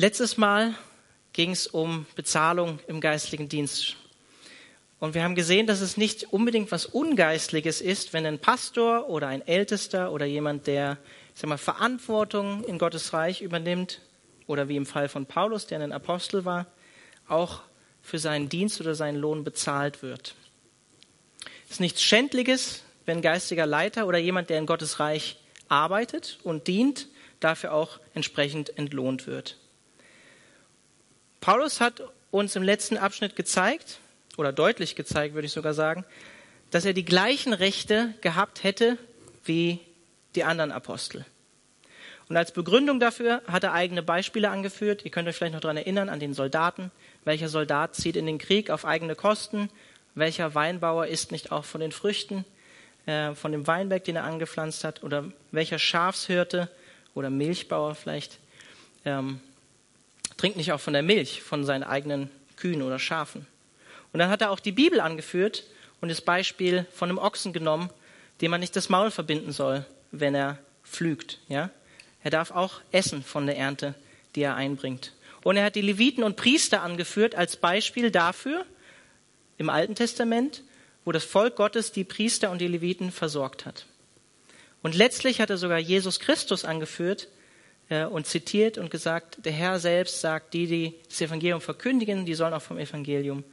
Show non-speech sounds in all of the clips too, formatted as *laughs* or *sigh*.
Letztes Mal ging es um Bezahlung im geistlichen Dienst. Und wir haben gesehen, dass es nicht unbedingt was Ungeistliches ist, wenn ein Pastor oder ein Ältester oder jemand, der ich sag mal, Verantwortung in Gottes Reich übernimmt, oder wie im Fall von Paulus, der ein Apostel war, auch für seinen Dienst oder seinen Lohn bezahlt wird. Es ist nichts Schändliches, wenn ein geistiger Leiter oder jemand, der in Gottes Reich arbeitet und dient, dafür auch entsprechend entlohnt wird. Paulus hat uns im letzten Abschnitt gezeigt, oder deutlich gezeigt, würde ich sogar sagen, dass er die gleichen Rechte gehabt hätte wie die anderen Apostel. Und als Begründung dafür hat er eigene Beispiele angeführt. Ihr könnt euch vielleicht noch daran erinnern, an den Soldaten. Welcher Soldat zieht in den Krieg auf eigene Kosten? Welcher Weinbauer isst nicht auch von den Früchten, äh, von dem Weinberg, den er angepflanzt hat? Oder welcher Schafshirte oder Milchbauer vielleicht ähm, trinkt nicht auch von der Milch von seinen eigenen Kühen oder Schafen? Und dann hat er auch die Bibel angeführt und das Beispiel von einem Ochsen genommen, dem man nicht das Maul verbinden soll, wenn er pflügt. Ja? Er darf auch essen von der Ernte, die er einbringt. Und er hat die Leviten und Priester angeführt als Beispiel dafür im Alten Testament, wo das Volk Gottes die Priester und die Leviten versorgt hat. Und letztlich hat er sogar Jesus Christus angeführt und zitiert und gesagt, der Herr selbst sagt, die, die das Evangelium verkündigen, die sollen auch vom Evangelium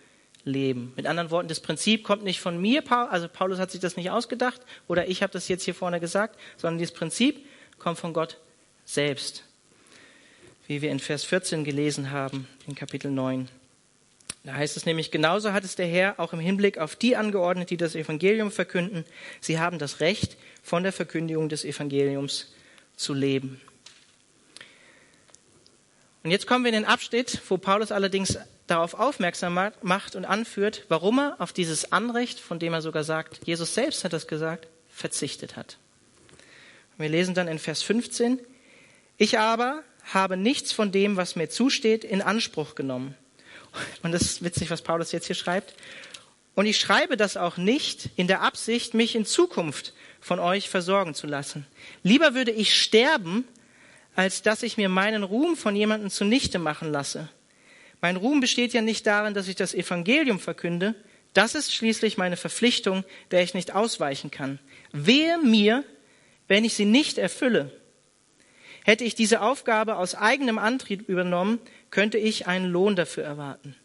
leben. Mit anderen Worten, das Prinzip kommt nicht von mir, also Paulus hat sich das nicht ausgedacht oder ich habe das jetzt hier vorne gesagt, sondern dieses Prinzip kommt von Gott selbst, wie wir in Vers 14 gelesen haben, in Kapitel 9. Da heißt es nämlich, genauso hat es der Herr auch im Hinblick auf die angeordnet, die das Evangelium verkünden. Sie haben das Recht, von der Verkündigung des Evangeliums zu leben. Und jetzt kommen wir in den Abschnitt, wo Paulus allerdings darauf aufmerksam macht und anführt, warum er auf dieses Anrecht, von dem er sogar sagt, Jesus selbst hat das gesagt, verzichtet hat. Wir lesen dann in Vers 15, ich aber habe nichts von dem, was mir zusteht, in Anspruch genommen. Und das ist witzig, was Paulus jetzt hier schreibt. Und ich schreibe das auch nicht in der Absicht, mich in Zukunft von euch versorgen zu lassen. Lieber würde ich sterben, als dass ich mir meinen Ruhm von jemandem zunichte machen lasse. Mein Ruhm besteht ja nicht darin, dass ich das Evangelium verkünde. Das ist schließlich meine Verpflichtung, der ich nicht ausweichen kann. Wehe mir, wenn ich sie nicht erfülle. Hätte ich diese Aufgabe aus eigenem Antrieb übernommen, könnte ich einen Lohn dafür erwarten.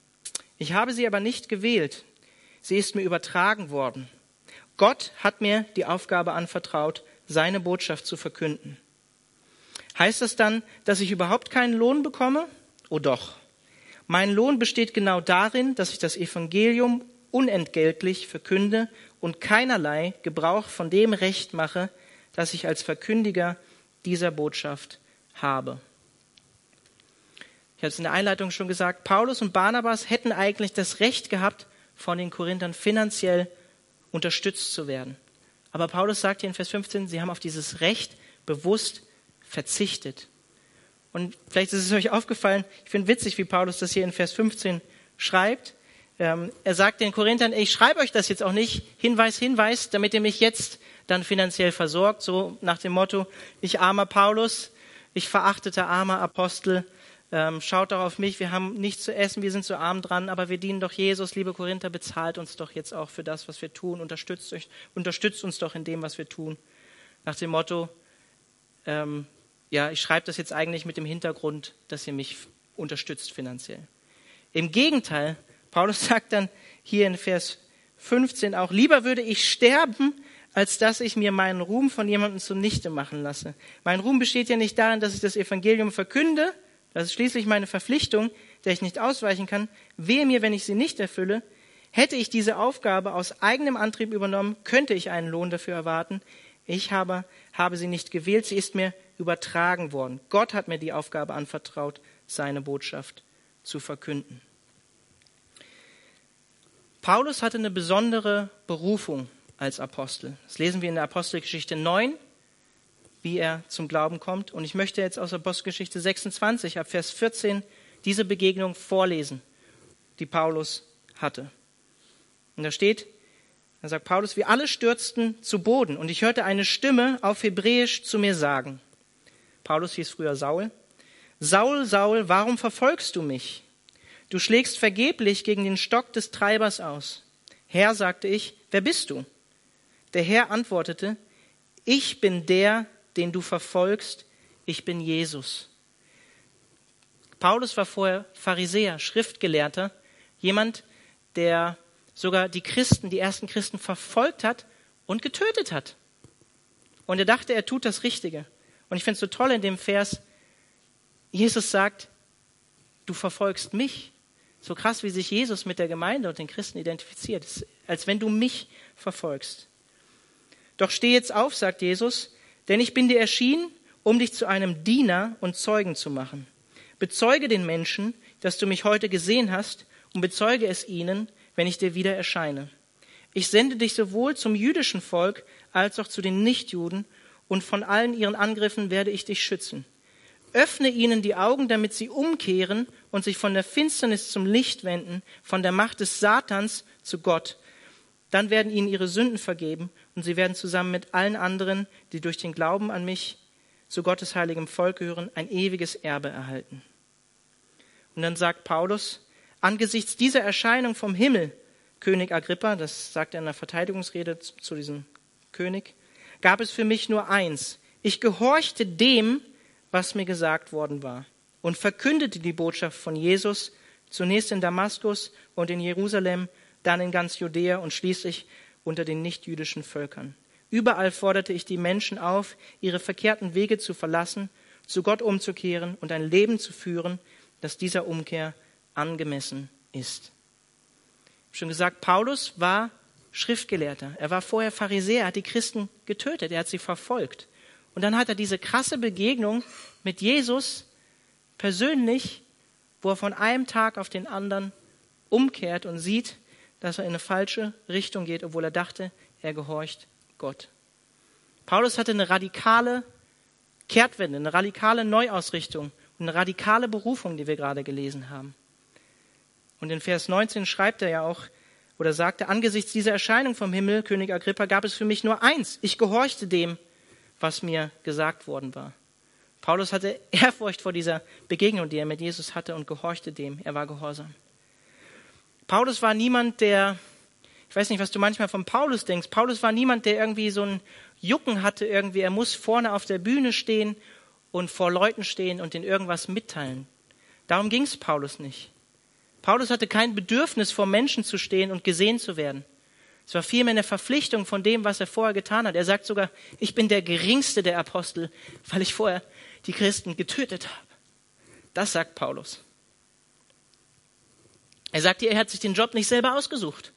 Ich habe sie aber nicht gewählt. Sie ist mir übertragen worden. Gott hat mir die Aufgabe anvertraut, seine Botschaft zu verkünden. Heißt das dann, dass ich überhaupt keinen Lohn bekomme? Oh doch. Mein Lohn besteht genau darin, dass ich das Evangelium unentgeltlich verkünde und keinerlei Gebrauch von dem Recht mache, das ich als Verkündiger dieser Botschaft habe. Ich habe es in der Einleitung schon gesagt, Paulus und Barnabas hätten eigentlich das Recht gehabt, von den Korinthern finanziell unterstützt zu werden. Aber Paulus sagt hier in Vers 15, sie haben auf dieses Recht bewusst verzichtet. Und vielleicht ist es euch aufgefallen, ich finde witzig, wie Paulus das hier in Vers 15 schreibt. Ähm, er sagt den Korinthern, ich schreibe euch das jetzt auch nicht, Hinweis, Hinweis, damit ihr mich jetzt dann finanziell versorgt, so nach dem Motto, ich armer Paulus, ich verachteter armer Apostel, ähm, schaut doch auf mich, wir haben nichts zu essen, wir sind so arm dran, aber wir dienen doch Jesus, liebe Korinther, bezahlt uns doch jetzt auch für das, was wir tun, unterstützt, euch, unterstützt uns doch in dem, was wir tun. Nach dem Motto, ähm, ja, ich schreibe das jetzt eigentlich mit dem Hintergrund, dass ihr mich unterstützt finanziell. Im Gegenteil, Paulus *laughs* sagt dann hier in Vers 15 auch, lieber würde ich sterben, als dass ich mir meinen Ruhm von jemandem zunichte machen lasse. Mein Ruhm besteht ja nicht darin, dass ich das Evangelium verkünde, das ist schließlich meine Verpflichtung, der ich nicht ausweichen kann. Wehe mir, wenn ich sie nicht erfülle. Hätte ich diese Aufgabe aus eigenem Antrieb übernommen, könnte ich einen Lohn dafür erwarten. Ich habe, habe sie nicht gewählt, sie ist mir übertragen worden. Gott hat mir die Aufgabe anvertraut, seine Botschaft zu verkünden. Paulus hatte eine besondere Berufung als Apostel. Das lesen wir in der Apostelgeschichte 9, wie er zum Glauben kommt. Und ich möchte jetzt aus Apostelgeschichte 26 ab Vers 14 diese Begegnung vorlesen, die Paulus hatte. Und da steht, da sagt Paulus, wir alle stürzten zu Boden und ich hörte eine Stimme auf Hebräisch zu mir sagen. Paulus hieß früher Saul. Saul, Saul, warum verfolgst du mich? Du schlägst vergeblich gegen den Stock des Treibers aus. Herr, sagte ich, wer bist du? Der Herr antwortete, ich bin der, den du verfolgst, ich bin Jesus. Paulus war vorher Pharisäer, Schriftgelehrter, jemand, der sogar die Christen, die ersten Christen verfolgt hat und getötet hat. Und er dachte, er tut das Richtige. Und ich finde es so toll in dem Vers, Jesus sagt, du verfolgst mich. So krass, wie sich Jesus mit der Gemeinde und den Christen identifiziert, als wenn du mich verfolgst. Doch steh jetzt auf, sagt Jesus, denn ich bin dir erschienen, um dich zu einem Diener und Zeugen zu machen. Bezeuge den Menschen, dass du mich heute gesehen hast, und bezeuge es ihnen, wenn ich dir wieder erscheine. Ich sende dich sowohl zum jüdischen Volk als auch zu den Nichtjuden, und von allen ihren Angriffen werde ich dich schützen. Öffne ihnen die Augen, damit sie umkehren und sich von der Finsternis zum Licht wenden, von der Macht des Satans zu Gott. Dann werden ihnen ihre Sünden vergeben und sie werden zusammen mit allen anderen, die durch den Glauben an mich zu Gottes heiligem Volk gehören, ein ewiges Erbe erhalten. Und dann sagt Paulus, angesichts dieser Erscheinung vom Himmel, König Agrippa, das sagt er in der Verteidigungsrede zu diesem König, gab es für mich nur eins. Ich gehorchte dem, was mir gesagt worden war und verkündete die Botschaft von Jesus zunächst in Damaskus und in Jerusalem, dann in ganz Judäa und schließlich unter den nichtjüdischen Völkern. Überall forderte ich die Menschen auf, ihre verkehrten Wege zu verlassen, zu Gott umzukehren und ein Leben zu führen, das dieser Umkehr angemessen ist. Ich habe schon gesagt, Paulus war Schriftgelehrter. Er war vorher Pharisäer, hat die Christen getötet, er hat sie verfolgt. Und dann hat er diese krasse Begegnung mit Jesus persönlich, wo er von einem Tag auf den anderen umkehrt und sieht, dass er in eine falsche Richtung geht, obwohl er dachte, er gehorcht Gott. Paulus hatte eine radikale Kehrtwende, eine radikale Neuausrichtung eine radikale Berufung, die wir gerade gelesen haben. Und in Vers 19 schreibt er ja auch, oder sagte, angesichts dieser Erscheinung vom Himmel, König Agrippa, gab es für mich nur eins. Ich gehorchte dem, was mir gesagt worden war. Paulus hatte *laughs* Ehrfurcht vor dieser Begegnung, die er mit Jesus hatte und gehorchte dem. Er war gehorsam. Paulus war niemand, der, ich weiß nicht, was du manchmal von Paulus denkst. Paulus war niemand, der irgendwie so ein Jucken hatte, irgendwie, er muss vorne auf der Bühne stehen und vor Leuten stehen und ihnen irgendwas mitteilen. Darum ging es Paulus nicht. Paulus hatte kein Bedürfnis, vor Menschen zu stehen und gesehen zu werden. Es war vielmehr eine Verpflichtung von dem, was er vorher getan hat. Er sagt sogar, ich bin der geringste der Apostel, weil ich vorher die Christen getötet habe. Das sagt Paulus. Er sagt hier, er hat sich den Job nicht selber ausgesucht.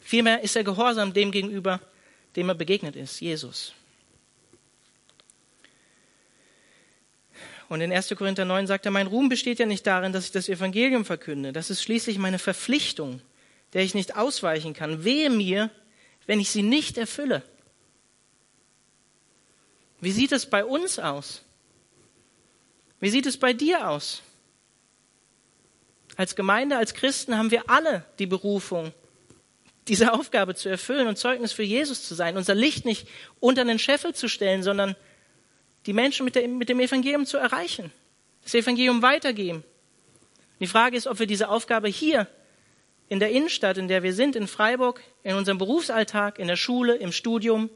Vielmehr ist er gehorsam dem gegenüber, dem er begegnet ist, Jesus. Und in 1. Korinther 9 sagt er, mein Ruhm besteht ja nicht darin, dass ich das Evangelium verkünde. Das ist schließlich meine Verpflichtung der ich nicht ausweichen kann. Wehe mir, wenn ich sie nicht erfülle. Wie sieht es bei uns aus? Wie sieht es bei dir aus? Als Gemeinde, als Christen haben wir alle die Berufung, diese Aufgabe zu erfüllen und Zeugnis für Jesus zu sein, unser Licht nicht unter den Scheffel zu stellen, sondern die Menschen mit, der, mit dem Evangelium zu erreichen, das Evangelium weitergeben. Die Frage ist, ob wir diese Aufgabe hier in der Innenstadt, in der wir sind, in Freiburg, in unserem Berufsalltag, in der Schule, im Studium,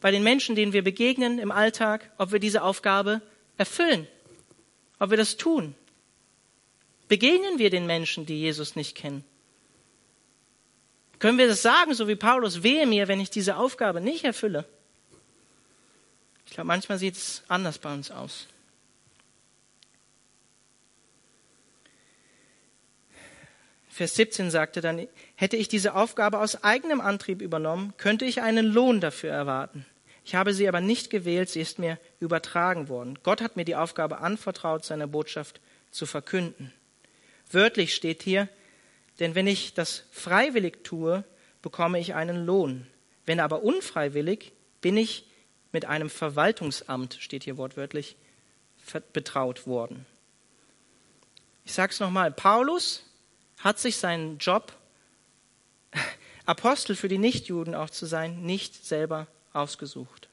bei den Menschen, denen wir begegnen im Alltag, ob wir diese Aufgabe erfüllen, ob wir das tun. Begegnen wir den Menschen, die Jesus nicht kennen? Können wir das sagen, so wie Paulus, wehe mir, wenn ich diese Aufgabe nicht erfülle? Ich glaube, manchmal sieht es anders bei uns aus. Vers 17 sagte dann, hätte ich diese Aufgabe aus eigenem Antrieb übernommen, könnte ich einen Lohn dafür erwarten. Ich habe sie aber nicht gewählt, sie ist mir übertragen worden. Gott hat mir die Aufgabe anvertraut, seine Botschaft zu verkünden. Wörtlich steht hier, denn wenn ich das freiwillig tue, bekomme ich einen Lohn. Wenn aber unfreiwillig, bin ich mit einem Verwaltungsamt, steht hier wortwörtlich, betraut worden. Ich sage es nochmal, Paulus hat sich seinen Job, *laughs* Apostel für die Nichtjuden auch zu sein, nicht selber ausgesucht.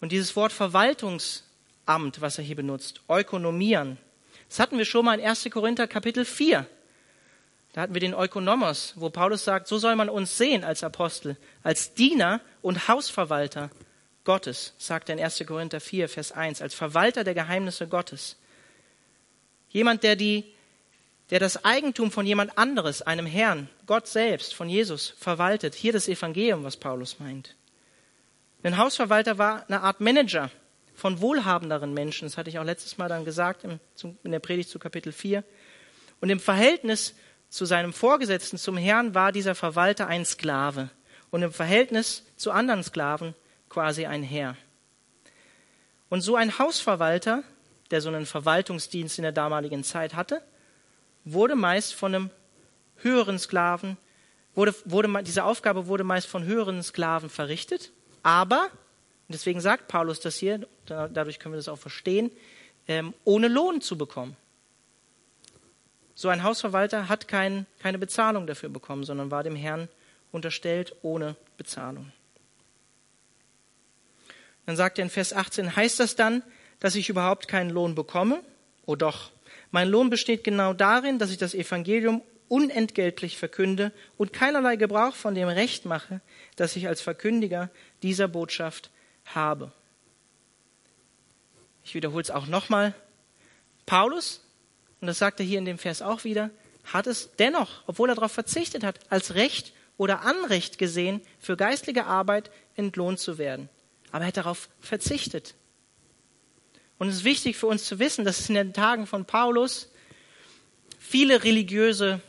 Und dieses Wort Verwaltungsamt Amt, was er hier benutzt. Ökonomieren. Das hatten wir schon mal in 1. Korinther Kapitel 4. Da hatten wir den Ökonomos, wo Paulus sagt, so soll man uns sehen als Apostel, als Diener und Hausverwalter Gottes, sagt er in 1. Korinther 4, Vers 1, als Verwalter der Geheimnisse Gottes. Jemand, der die, der das Eigentum von jemand anderes, einem Herrn, Gott selbst, von Jesus, verwaltet. Hier das Evangelium, was Paulus meint. Ein Hausverwalter war eine Art Manager von wohlhabenderen Menschen. Das hatte ich auch letztes Mal dann gesagt in der Predigt zu Kapitel 4. Und im Verhältnis zu seinem Vorgesetzten, zum Herrn, war dieser Verwalter ein Sklave. Und im Verhältnis zu anderen Sklaven quasi ein Herr. Und so ein Hausverwalter, der so einen Verwaltungsdienst in der damaligen Zeit hatte, wurde meist von einem höheren Sklaven, wurde, wurde, diese Aufgabe wurde meist von höheren Sklaven verrichtet, aber, deswegen sagt Paulus das hier, dadurch können wir das auch verstehen, ähm, ohne Lohn zu bekommen. So ein Hausverwalter hat kein, keine Bezahlung dafür bekommen, sondern war dem Herrn unterstellt ohne Bezahlung. Dann sagt er in Vers 18, heißt das dann, dass ich überhaupt keinen Lohn bekomme? Oh doch, mein Lohn besteht genau darin, dass ich das Evangelium unentgeltlich verkünde und keinerlei Gebrauch von dem Recht mache, das ich als Verkündiger dieser Botschaft habe. Ich wiederhole es auch nochmal. Paulus, und das sagt er hier in dem Vers auch wieder, hat es dennoch, obwohl er darauf verzichtet hat, als Recht oder Anrecht gesehen, für geistliche Arbeit entlohnt zu werden. Aber er hat darauf verzichtet. Und es ist wichtig für uns zu wissen, dass es in den Tagen von Paulus viele religiöse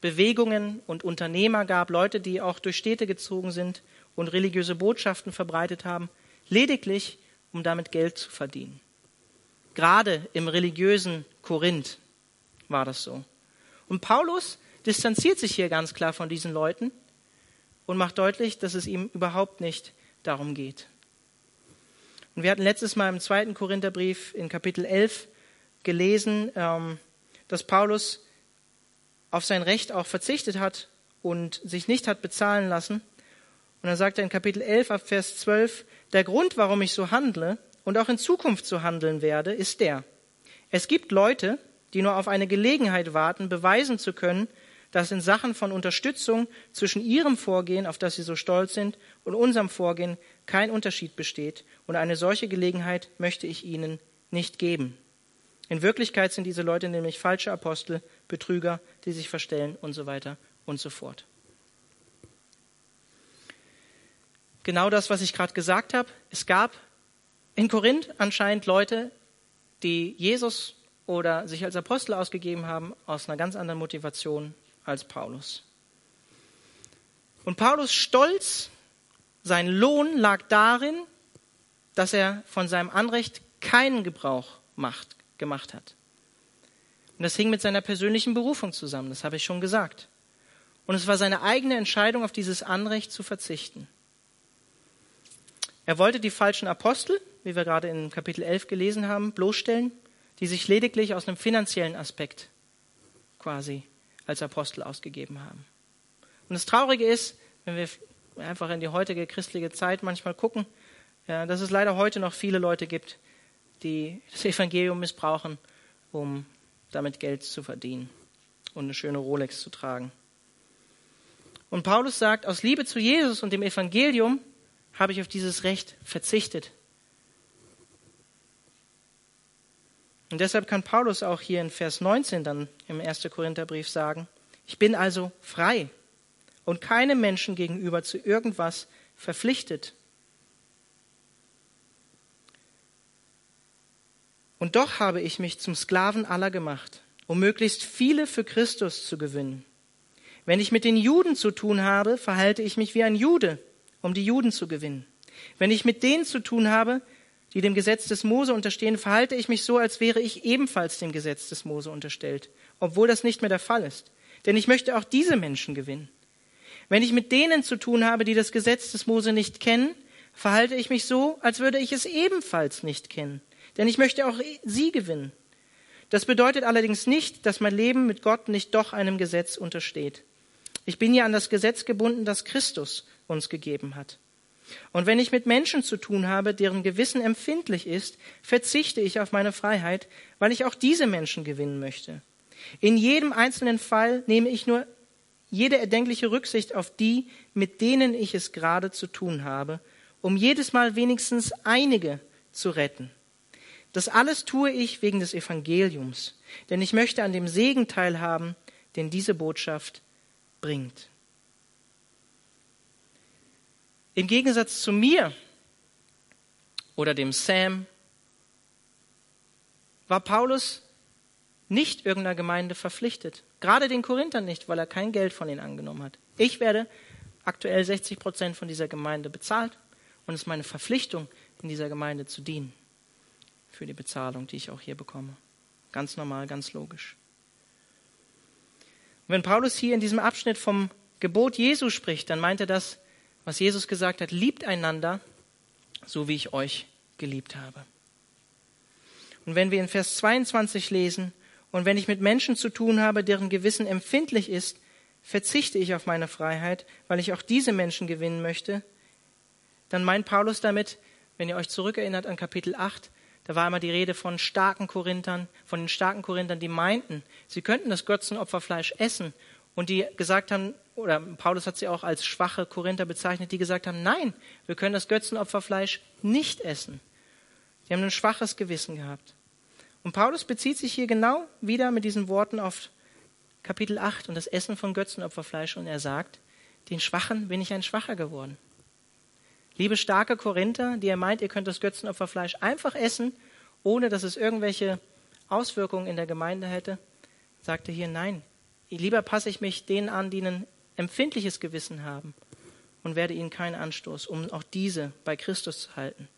Bewegungen und Unternehmer gab, Leute, die auch durch Städte gezogen sind und religiöse Botschaften verbreitet haben, lediglich um damit Geld zu verdienen. Gerade im religiösen Korinth war das so. Und Paulus distanziert sich hier ganz klar von diesen Leuten und macht deutlich, dass es ihm überhaupt nicht darum geht. Und wir hatten letztes Mal im zweiten Korintherbrief in Kapitel 11 gelesen, ähm, dass Paulus auf sein Recht auch verzichtet hat und sich nicht hat bezahlen lassen. Und dann sagt er in Kapitel 11 ab Vers 12, der Grund, warum ich so handle und auch in Zukunft so handeln werde, ist der. Es gibt Leute, die nur auf eine Gelegenheit warten, beweisen zu können, dass in Sachen von Unterstützung zwischen ihrem Vorgehen, auf das sie so stolz sind, und unserem Vorgehen kein Unterschied besteht. Und eine solche Gelegenheit möchte ich ihnen nicht geben. In Wirklichkeit sind diese Leute nämlich falsche Apostel, Betrüger, die sich verstellen und so weiter und so fort. Genau das, was ich gerade gesagt habe. Es gab in Korinth anscheinend Leute, die Jesus oder sich als Apostel ausgegeben haben, aus einer ganz anderen Motivation als Paulus. Und Paulus Stolz, sein Lohn lag darin, dass er von seinem Anrecht keinen Gebrauch macht, gemacht hat. Und das hing mit seiner persönlichen Berufung zusammen, das habe ich schon gesagt. Und es war seine eigene Entscheidung, auf dieses Anrecht zu verzichten. Er wollte die falschen Apostel, wie wir gerade in Kapitel 11 gelesen haben, bloßstellen, die sich lediglich aus einem finanziellen Aspekt quasi als Apostel ausgegeben haben. Und das Traurige ist, wenn wir einfach in die heutige christliche Zeit manchmal gucken, ja, dass es leider heute noch viele Leute gibt, die das Evangelium missbrauchen, um damit Geld zu verdienen und eine schöne Rolex zu tragen. Und Paulus sagt, aus Liebe zu Jesus und dem Evangelium habe ich auf dieses Recht verzichtet. Und deshalb kann Paulus auch hier in Vers 19 dann im 1. Korintherbrief sagen, ich bin also frei und keinem Menschen gegenüber zu irgendwas verpflichtet. Und doch habe ich mich zum Sklaven aller gemacht, um möglichst viele für Christus zu gewinnen. Wenn ich mit den Juden zu tun habe, verhalte ich mich wie ein Jude, um die Juden zu gewinnen. Wenn ich mit denen zu tun habe, die dem Gesetz des Mose unterstehen, verhalte ich mich so, als wäre ich ebenfalls dem Gesetz des Mose unterstellt, obwohl das nicht mehr der Fall ist. Denn ich möchte auch diese Menschen gewinnen. Wenn ich mit denen zu tun habe, die das Gesetz des Mose nicht kennen, verhalte ich mich so, als würde ich es ebenfalls nicht kennen. Denn ich möchte auch sie gewinnen. Das bedeutet allerdings nicht, dass mein Leben mit Gott nicht doch einem Gesetz untersteht. Ich bin ja an das Gesetz gebunden, das Christus uns gegeben hat. Und wenn ich mit Menschen zu tun habe, deren Gewissen empfindlich ist, verzichte ich auf meine Freiheit, weil ich auch diese Menschen gewinnen möchte. In jedem einzelnen Fall nehme ich nur jede erdenkliche Rücksicht auf die, mit denen ich es gerade zu tun habe, um jedes Mal wenigstens einige zu retten. Das alles tue ich wegen des Evangeliums, denn ich möchte an dem Segen teilhaben, den diese Botschaft bringt. Im Gegensatz zu mir oder dem Sam war Paulus nicht irgendeiner Gemeinde verpflichtet. Gerade den Korinthern nicht, weil er kein Geld von ihnen angenommen hat. Ich werde aktuell 60 Prozent von dieser Gemeinde bezahlt und es ist meine Verpflichtung, in dieser Gemeinde zu dienen. Für die Bezahlung, die ich auch hier bekomme. Ganz normal, ganz logisch. Und wenn Paulus hier in diesem Abschnitt vom Gebot Jesu spricht, dann meint er das, was Jesus gesagt hat, liebt einander, so wie ich euch geliebt habe. Und wenn wir in Vers 22 lesen, und wenn ich mit Menschen zu tun habe, deren Gewissen empfindlich ist, verzichte ich auf meine Freiheit, weil ich auch diese Menschen gewinnen möchte, dann meint Paulus damit, wenn ihr euch zurückerinnert an Kapitel 8, da war immer die Rede von starken Korinthern, von den starken Korinthern, die meinten, sie könnten das Götzenopferfleisch essen und die gesagt haben, oder Paulus hat sie auch als schwache Korinther bezeichnet, die gesagt haben, nein, wir können das Götzenopferfleisch nicht essen. Die haben ein schwaches Gewissen gehabt. Und Paulus bezieht sich hier genau wieder mit diesen Worten auf Kapitel 8 und das Essen von Götzenopferfleisch und er sagt, den Schwachen bin ich ein Schwacher geworden. Liebe starke Korinther, die ihr meint, ihr könnt das Götzenopferfleisch einfach essen, ohne dass es irgendwelche Auswirkungen in der Gemeinde hätte, sagte hier nein. Lieber passe ich mich denen an, die ein empfindliches Gewissen haben und werde ihnen keinen Anstoß, um auch diese bei Christus zu halten.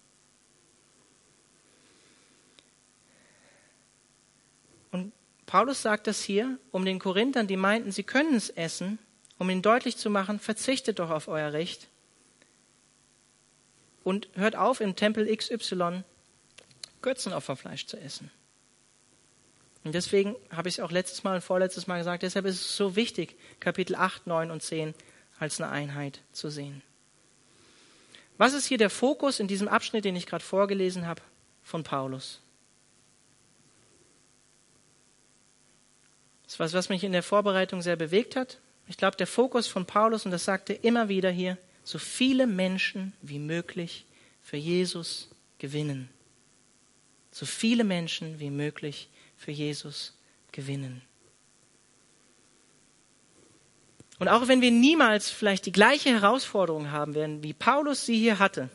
Und Paulus sagt das hier, um den Korinthern, die meinten, sie können es essen, um ihnen deutlich zu machen, verzichtet doch auf euer Recht und hört auf, im Tempel XY Götzenopferfleisch zu essen. Und deswegen habe ich es auch letztes Mal und vorletztes Mal gesagt, deshalb ist es so wichtig, Kapitel 8, 9 und 10 als eine Einheit zu sehen. Was ist hier der Fokus in diesem Abschnitt, den ich gerade vorgelesen habe, von Paulus? Das ist was, was mich in der Vorbereitung sehr bewegt hat. Ich glaube, der Fokus von Paulus, und das sagte er immer wieder hier, so viele Menschen wie möglich für Jesus gewinnen. So viele Menschen wie möglich für Jesus gewinnen. Und auch wenn wir niemals vielleicht die gleiche Herausforderung haben werden, wie Paulus sie hier hatte,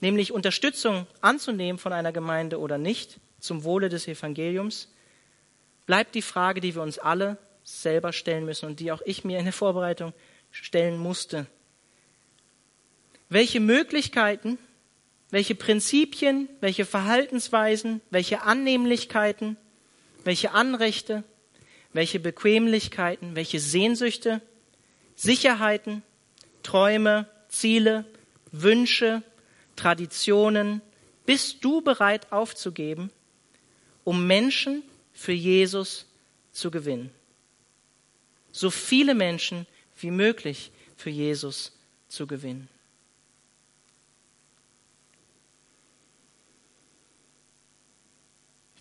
nämlich Unterstützung anzunehmen von einer Gemeinde oder nicht, zum Wohle des Evangeliums, bleibt die Frage, die wir uns alle selber stellen müssen und die auch ich mir in der Vorbereitung stellen musste. Welche Möglichkeiten, welche Prinzipien, welche Verhaltensweisen, welche Annehmlichkeiten, welche Anrechte, welche Bequemlichkeiten, welche Sehnsüchte, Sicherheiten, Träume, Ziele, Wünsche, Traditionen bist du bereit aufzugeben, um Menschen für Jesus zu gewinnen? So viele Menschen wie möglich für Jesus zu gewinnen.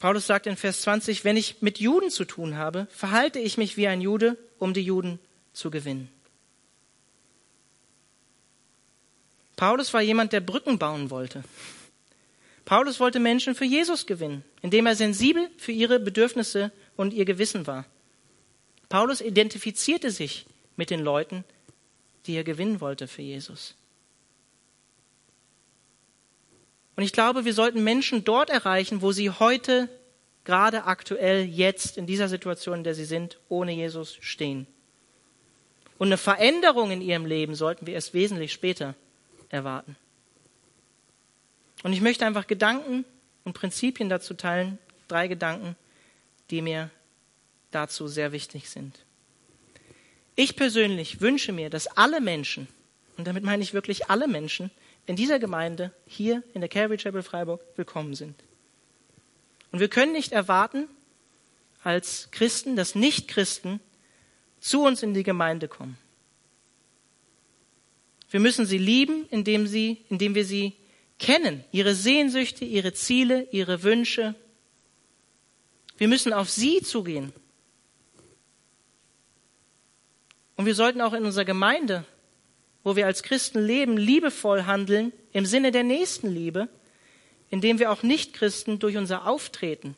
Paulus sagt in Vers 20, wenn ich mit Juden zu tun habe, verhalte ich mich wie ein Jude, um die Juden zu gewinnen. Paulus war jemand, der Brücken bauen wollte. Paulus wollte Menschen für Jesus gewinnen, indem er sensibel für ihre Bedürfnisse und ihr Gewissen war. Paulus identifizierte sich mit den Leuten, die er gewinnen wollte für Jesus. Und ich glaube, wir sollten Menschen dort erreichen, wo sie heute, gerade aktuell, jetzt, in dieser Situation, in der sie sind, ohne Jesus stehen. Und eine Veränderung in ihrem Leben sollten wir erst wesentlich später erwarten. Und ich möchte einfach Gedanken und Prinzipien dazu teilen, drei Gedanken, die mir dazu sehr wichtig sind. Ich persönlich wünsche mir, dass alle Menschen, und damit meine ich wirklich alle Menschen, in dieser Gemeinde hier in der Calvary Chapel Freiburg willkommen sind. Und wir können nicht erwarten, als Christen, dass Nichtchristen zu uns in die Gemeinde kommen. Wir müssen sie lieben, indem, sie, indem wir sie kennen, ihre Sehnsüchte, ihre Ziele, ihre Wünsche. Wir müssen auf sie zugehen. Und wir sollten auch in unserer Gemeinde, wo wir als Christen leben, liebevoll handeln im Sinne der Nächstenliebe, indem wir auch Nichtchristen durch unser Auftreten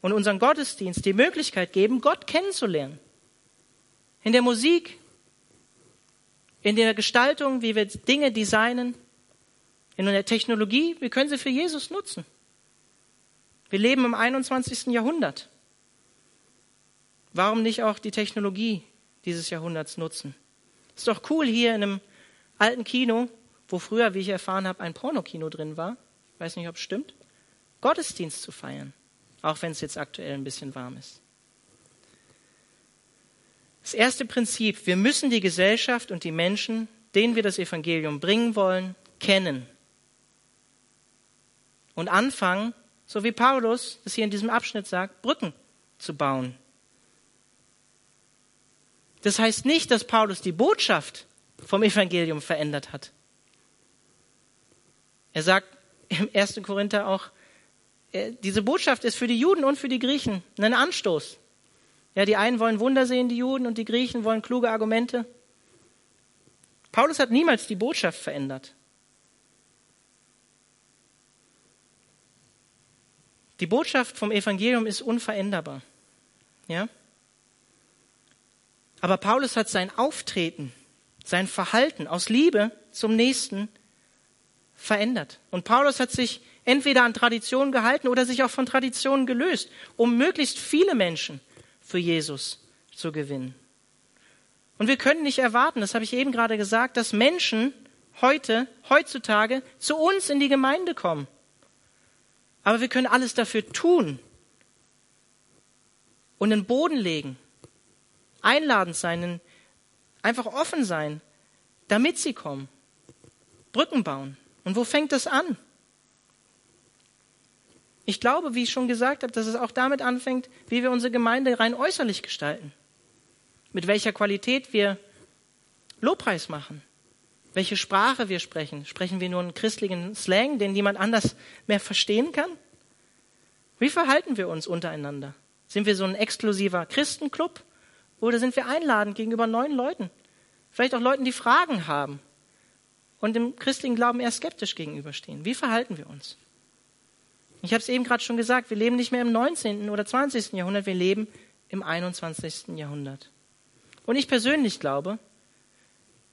und unseren Gottesdienst die Möglichkeit geben, Gott kennenzulernen. In der Musik, in der Gestaltung, wie wir Dinge designen, in der Technologie, wir können sie für Jesus nutzen. Wir leben im 21. Jahrhundert. Warum nicht auch die Technologie dieses Jahrhunderts nutzen? Ist doch cool hier in einem alten Kino, wo früher, wie ich erfahren habe, ein Pornokino drin war. Ich weiß nicht, ob es stimmt. Gottesdienst zu feiern, auch wenn es jetzt aktuell ein bisschen warm ist. Das erste Prinzip, wir müssen die Gesellschaft und die Menschen, denen wir das Evangelium bringen wollen, kennen und anfangen, so wie Paulus das hier in diesem Abschnitt sagt, Brücken zu bauen. Das heißt nicht, dass Paulus die Botschaft vom Evangelium verändert hat. Er sagt im 1. Korinther auch, äh, diese Botschaft ist für die Juden und für die Griechen ein Anstoß. Ja, die einen wollen Wunder sehen, die Juden, und die Griechen wollen kluge Argumente. Paulus hat niemals die Botschaft verändert. Die Botschaft vom Evangelium ist unveränderbar. Ja? Aber Paulus hat sein Auftreten, sein Verhalten aus Liebe zum Nächsten verändert. Und Paulus hat sich entweder an Traditionen gehalten oder sich auch von Traditionen gelöst, um möglichst viele Menschen für Jesus zu gewinnen. Und wir können nicht erwarten, das habe ich eben gerade gesagt, dass Menschen heute, heutzutage zu uns in die Gemeinde kommen. Aber wir können alles dafür tun und den Boden legen, einladend sein, einfach offen sein, damit sie kommen, Brücken bauen. Und wo fängt das an? Ich glaube, wie ich schon gesagt habe, dass es auch damit anfängt, wie wir unsere Gemeinde rein äußerlich gestalten. Mit welcher Qualität wir Lobpreis machen. Welche Sprache wir sprechen. Sprechen wir nur einen christlichen Slang, den niemand anders mehr verstehen kann? Wie verhalten wir uns untereinander? Sind wir so ein exklusiver Christenclub oder sind wir einladend gegenüber neuen Leuten? Vielleicht auch Leuten, die Fragen haben und dem christlichen Glauben eher skeptisch gegenüberstehen. Wie verhalten wir uns? Ich habe es eben gerade schon gesagt, wir leben nicht mehr im 19. oder 20. Jahrhundert, wir leben im 21. Jahrhundert. Und ich persönlich glaube,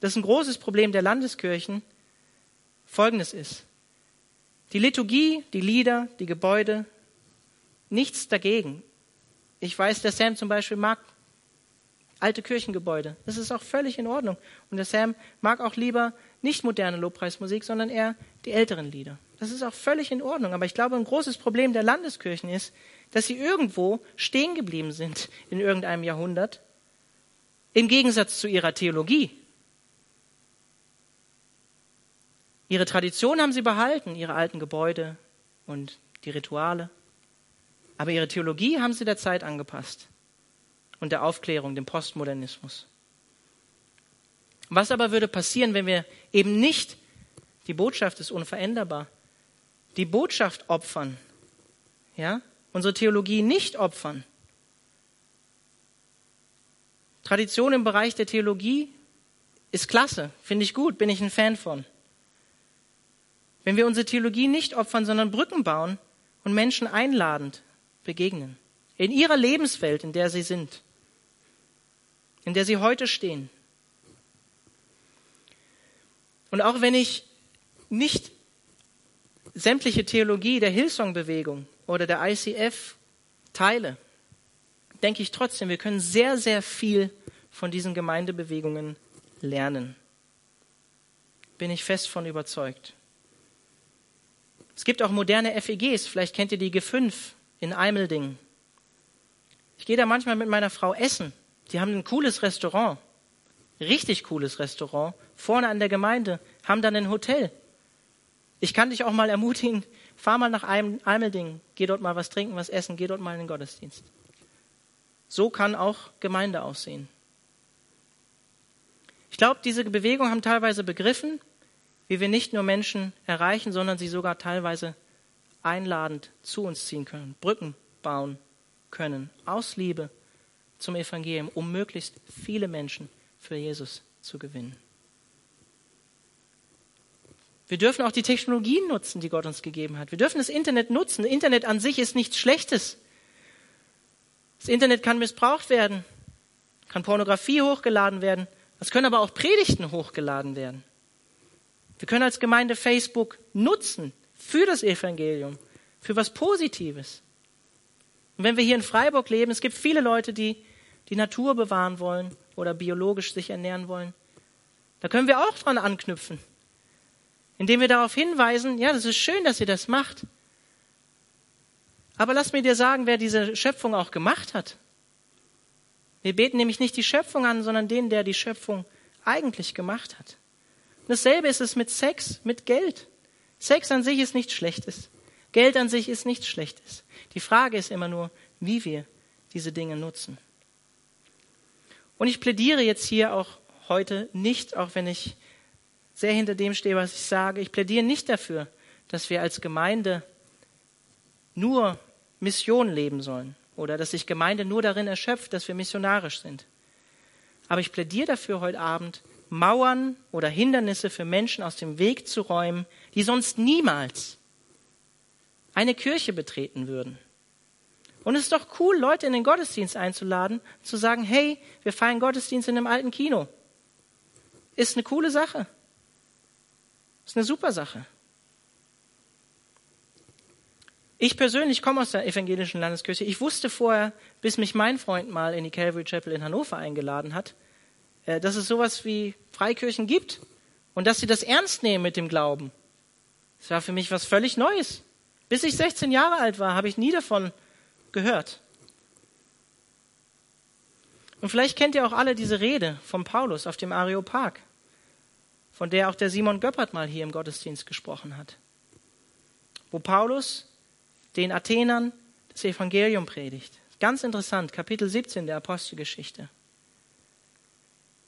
dass ein großes Problem der Landeskirchen folgendes ist. Die Liturgie, die Lieder, die Gebäude, nichts dagegen. Ich weiß, der Sam zum Beispiel mag alte Kirchengebäude. Das ist auch völlig in Ordnung. Und der Sam mag auch lieber nicht moderne Lobpreismusik, sondern eher die älteren Lieder. Das ist auch völlig in Ordnung. Aber ich glaube, ein großes Problem der Landeskirchen ist, dass sie irgendwo stehen geblieben sind in irgendeinem Jahrhundert, im Gegensatz zu ihrer Theologie. Ihre Tradition haben sie behalten, ihre alten Gebäude und die Rituale. Aber ihre Theologie haben sie der Zeit angepasst und der Aufklärung, dem Postmodernismus. Was aber würde passieren, wenn wir eben nicht, die Botschaft ist unveränderbar, die Botschaft opfern, ja, unsere Theologie nicht opfern? Tradition im Bereich der Theologie ist klasse, finde ich gut, bin ich ein Fan von. Wenn wir unsere Theologie nicht opfern, sondern Brücken bauen und Menschen einladend begegnen, in ihrer Lebenswelt, in der sie sind, in der sie heute stehen. Und auch wenn ich nicht sämtliche Theologie der Hillsong-Bewegung oder der ICF teile, denke ich trotzdem, wir können sehr, sehr viel von diesen Gemeindebewegungen lernen. Bin ich fest von überzeugt. Es gibt auch moderne FEGs, vielleicht kennt ihr die G5 in Eimelding. Ich gehe da manchmal mit meiner Frau essen. Die haben ein cooles Restaurant richtig cooles Restaurant, vorne an der Gemeinde, haben dann ein Hotel. Ich kann dich auch mal ermutigen, fahr mal nach Eimelding, geh dort mal was trinken, was essen, geh dort mal in den Gottesdienst. So kann auch Gemeinde aussehen. Ich glaube, diese Bewegungen haben teilweise begriffen, wie wir nicht nur Menschen erreichen, sondern sie sogar teilweise einladend zu uns ziehen können, Brücken bauen können, aus Liebe zum Evangelium, um möglichst viele Menschen für Jesus zu gewinnen. Wir dürfen auch die Technologien nutzen, die Gott uns gegeben hat. Wir dürfen das Internet nutzen. Das Internet an sich ist nichts Schlechtes. Das Internet kann missbraucht werden, kann Pornografie hochgeladen werden, es können aber auch Predigten hochgeladen werden. Wir können als Gemeinde Facebook nutzen für das Evangelium, für was Positives. Und wenn wir hier in Freiburg leben, es gibt viele Leute, die die Natur bewahren wollen oder biologisch sich ernähren wollen. Da können wir auch dran anknüpfen, indem wir darauf hinweisen, ja, das ist schön, dass ihr das macht. Aber lass mir dir sagen, wer diese Schöpfung auch gemacht hat. Wir beten nämlich nicht die Schöpfung an, sondern den, der die Schöpfung eigentlich gemacht hat. Dasselbe ist es mit Sex, mit Geld. Sex an sich ist nichts Schlechtes. Geld an sich ist nichts Schlechtes. Die Frage ist immer nur, wie wir diese Dinge nutzen. Und ich plädiere jetzt hier auch heute nicht, auch wenn ich sehr hinter dem stehe, was ich sage, ich plädiere nicht dafür, dass wir als Gemeinde nur Mission leben sollen oder dass sich Gemeinde nur darin erschöpft, dass wir missionarisch sind. Aber ich plädiere dafür heute Abend, Mauern oder Hindernisse für Menschen aus dem Weg zu räumen, die sonst niemals eine Kirche betreten würden. Und es ist doch cool, Leute in den Gottesdienst einzuladen, zu sagen, hey, wir feiern Gottesdienst in einem alten Kino. Ist eine coole Sache. Ist eine super Sache. Ich persönlich komme aus der evangelischen Landeskirche. Ich wusste vorher, bis mich mein Freund mal in die Calvary Chapel in Hannover eingeladen hat, äh, dass es sowas wie Freikirchen gibt und dass sie das ernst nehmen mit dem Glauben. Das war für mich was völlig Neues. Bis ich 16 Jahre alt war, habe ich nie davon gehört. Und vielleicht kennt ihr auch alle diese Rede von Paulus auf dem Areopag, von der auch der Simon Göppert mal hier im Gottesdienst gesprochen hat. Wo Paulus den Athenern das Evangelium predigt. Ganz interessant, Kapitel 17 der Apostelgeschichte.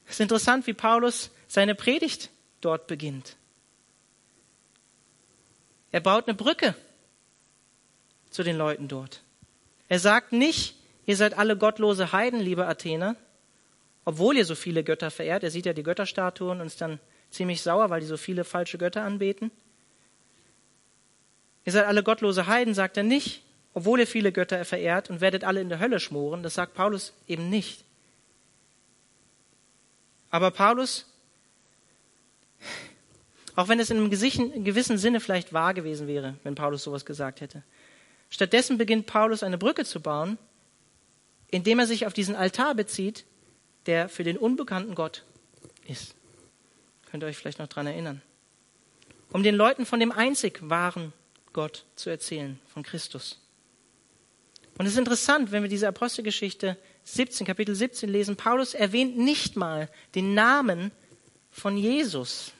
Es ist interessant, wie Paulus seine Predigt dort beginnt. Er baut eine Brücke zu den Leuten dort. Er sagt nicht, ihr seid alle gottlose Heiden, liebe Athener, obwohl ihr so viele Götter verehrt. Er sieht ja die Götterstatuen und ist dann ziemlich sauer, weil die so viele falsche Götter anbeten. Ihr seid alle gottlose Heiden, sagt er nicht, obwohl ihr viele Götter verehrt und werdet alle in der Hölle schmoren. Das sagt Paulus eben nicht. Aber Paulus, auch wenn es in einem gewissen Sinne vielleicht wahr gewesen wäre, wenn Paulus sowas gesagt hätte, stattdessen beginnt Paulus eine Brücke zu bauen, indem er sich auf diesen Altar bezieht, der für den unbekannten Gott ist. Könnt ihr euch vielleicht noch daran erinnern. Um den Leuten von dem einzig wahren Gott zu erzählen, von Christus. Und es ist interessant, wenn wir diese Apostelgeschichte 17, Kapitel 17 lesen, Paulus erwähnt nicht mal den Namen von Jesus.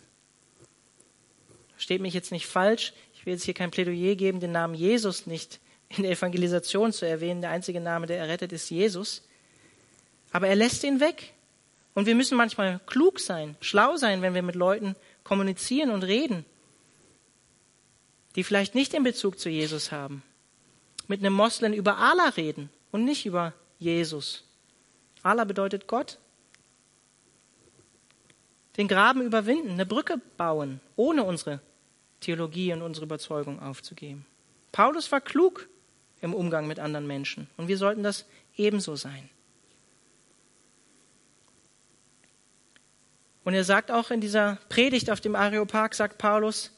Versteht mich jetzt nicht falsch. Ich will jetzt hier kein Plädoyer geben, den Namen Jesus nicht in der Evangelisation zu erwähnen. Der einzige Name, der errettet, ist Jesus. Aber er lässt ihn weg. Und wir müssen manchmal klug sein, schlau sein, wenn wir mit Leuten kommunizieren und reden, die vielleicht nicht den Bezug zu Jesus haben. Mit einem Moslem über Allah reden und nicht über Jesus. Allah bedeutet Gott. Den Graben überwinden, eine Brücke bauen, ohne unsere Theologie und unsere Überzeugung aufzugeben. Paulus war klug im Umgang mit anderen Menschen und wir sollten das ebenso sein. Und er sagt auch in dieser Predigt auf dem Areopag, sagt Paulus,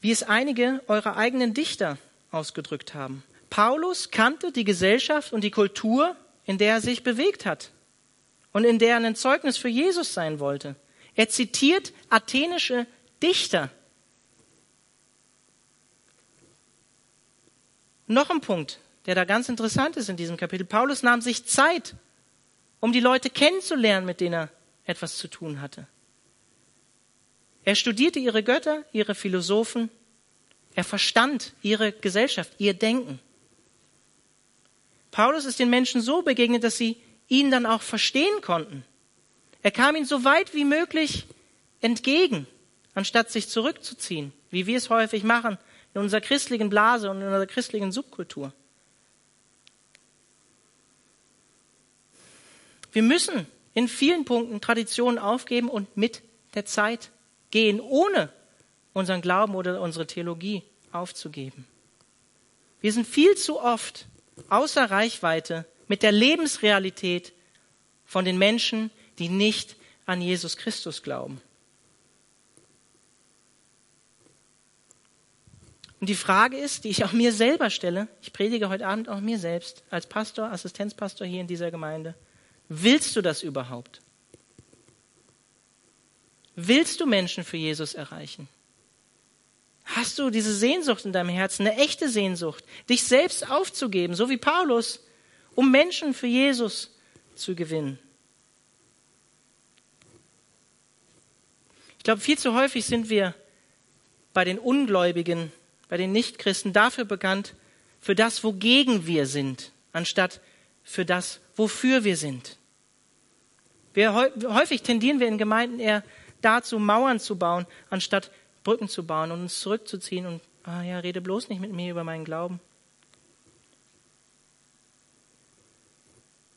wie es einige eurer eigenen Dichter ausgedrückt haben. Paulus kannte die Gesellschaft und die Kultur, in der er sich bewegt hat und in der er ein Zeugnis für Jesus sein wollte. Er zitiert athenische Dichter. Noch ein Punkt, der da ganz interessant ist in diesem Kapitel. Paulus nahm sich Zeit, um die Leute kennenzulernen, mit denen er etwas zu tun hatte. Er studierte ihre Götter, ihre Philosophen, er verstand ihre Gesellschaft, ihr Denken. Paulus ist den Menschen so begegnet, dass sie ihn dann auch verstehen konnten. Er kam ihnen so weit wie möglich entgegen, anstatt sich zurückzuziehen, wie wir es häufig machen in unserer christlichen Blase und in unserer christlichen Subkultur. Wir müssen in vielen Punkten Traditionen aufgeben und mit der Zeit gehen, ohne unseren Glauben oder unsere Theologie aufzugeben. Wir sind viel zu oft außer Reichweite mit der Lebensrealität von den Menschen, die nicht an Jesus Christus glauben. Und die Frage ist, die ich auch mir selber stelle, ich predige heute Abend auch mir selbst als Pastor, Assistenzpastor hier in dieser Gemeinde, willst du das überhaupt? Willst du Menschen für Jesus erreichen? Hast du diese Sehnsucht in deinem Herzen, eine echte Sehnsucht, dich selbst aufzugeben, so wie Paulus, um Menschen für Jesus zu gewinnen? Ich glaube, viel zu häufig sind wir bei den Ungläubigen, bei den Nichtchristen dafür bekannt, für das, wogegen wir sind, anstatt für das, wofür wir sind. Wir, häufig tendieren wir in Gemeinden eher dazu, Mauern zu bauen, anstatt Brücken zu bauen und uns zurückzuziehen und, ah ja, rede bloß nicht mit mir über meinen Glauben.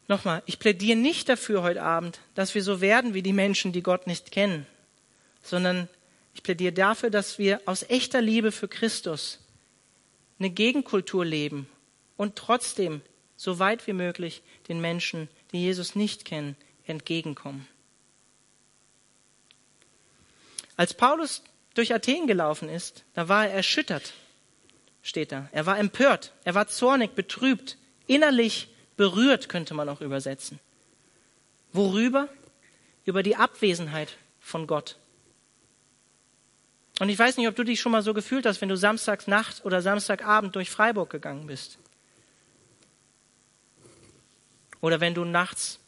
Nochmal, ich plädiere nicht dafür heute Abend, dass wir so werden wie die Menschen, die Gott nicht kennen sondern ich plädiere dafür, dass wir aus echter Liebe für Christus eine Gegenkultur leben und trotzdem so weit wie möglich den Menschen, die Jesus nicht kennen, entgegenkommen. Als Paulus durch Athen gelaufen ist, da war er erschüttert, steht da. Er war empört, er war zornig, betrübt, innerlich berührt, könnte man auch übersetzen. Worüber? Über die Abwesenheit von Gott. Und ich weiß nicht, ob du dich schon mal so gefühlt hast, wenn du Samstagsnacht oder Samstagabend durch Freiburg gegangen bist. Oder wenn du nachts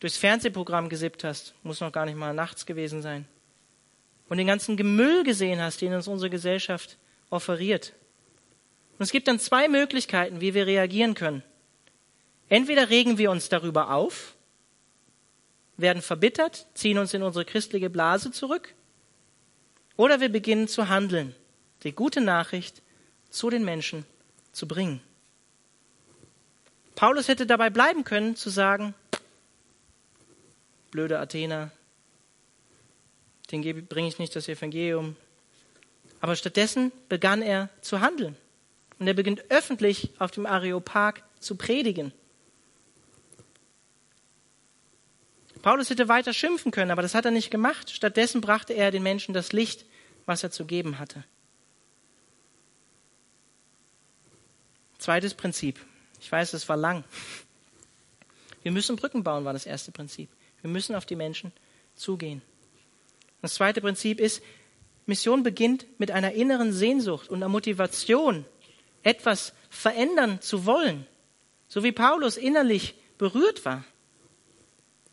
durchs Fernsehprogramm gesippt hast, muss noch gar nicht mal nachts gewesen sein. Und den ganzen Gemüll gesehen hast, den uns unsere Gesellschaft offeriert. Und es gibt dann zwei Möglichkeiten, wie wir reagieren können. Entweder regen wir uns darüber auf, werden verbittert, ziehen uns in unsere christliche Blase zurück, oder wir beginnen zu handeln, die gute Nachricht zu den Menschen zu bringen. Paulus hätte dabei bleiben können, zu sagen, blöde Athener, den bringe ich nicht das Evangelium. Aber stattdessen begann er zu handeln. Und er beginnt öffentlich auf dem Areopag zu predigen. Paulus hätte weiter schimpfen können, aber das hat er nicht gemacht. Stattdessen brachte er den Menschen das Licht, was er zu geben hatte. Zweites Prinzip. Ich weiß, es war lang. Wir müssen Brücken bauen, war das erste Prinzip. Wir müssen auf die Menschen zugehen. Das zweite Prinzip ist, Mission beginnt mit einer inneren Sehnsucht und einer Motivation, etwas verändern zu wollen, so wie Paulus innerlich berührt war.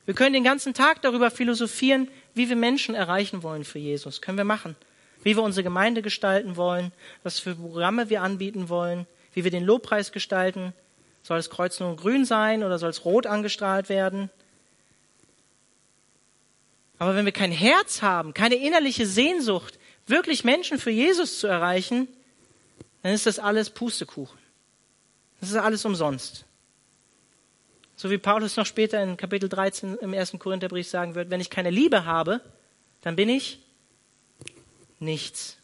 Wir können den ganzen Tag darüber philosophieren, wie wir Menschen erreichen wollen für Jesus. Können wir machen. Wie wir unsere Gemeinde gestalten wollen, was für Programme wir anbieten wollen, wie wir den Lobpreis gestalten. Soll das Kreuz nur grün sein oder soll es rot angestrahlt werden? Aber wenn wir kein Herz haben, keine innerliche Sehnsucht, wirklich Menschen für Jesus zu erreichen, dann ist das alles Pustekuchen. Das ist alles umsonst. So wie Paulus noch später in Kapitel 13 im ersten Korintherbrief sagen wird, wenn ich keine Liebe habe, dann bin ich nichts.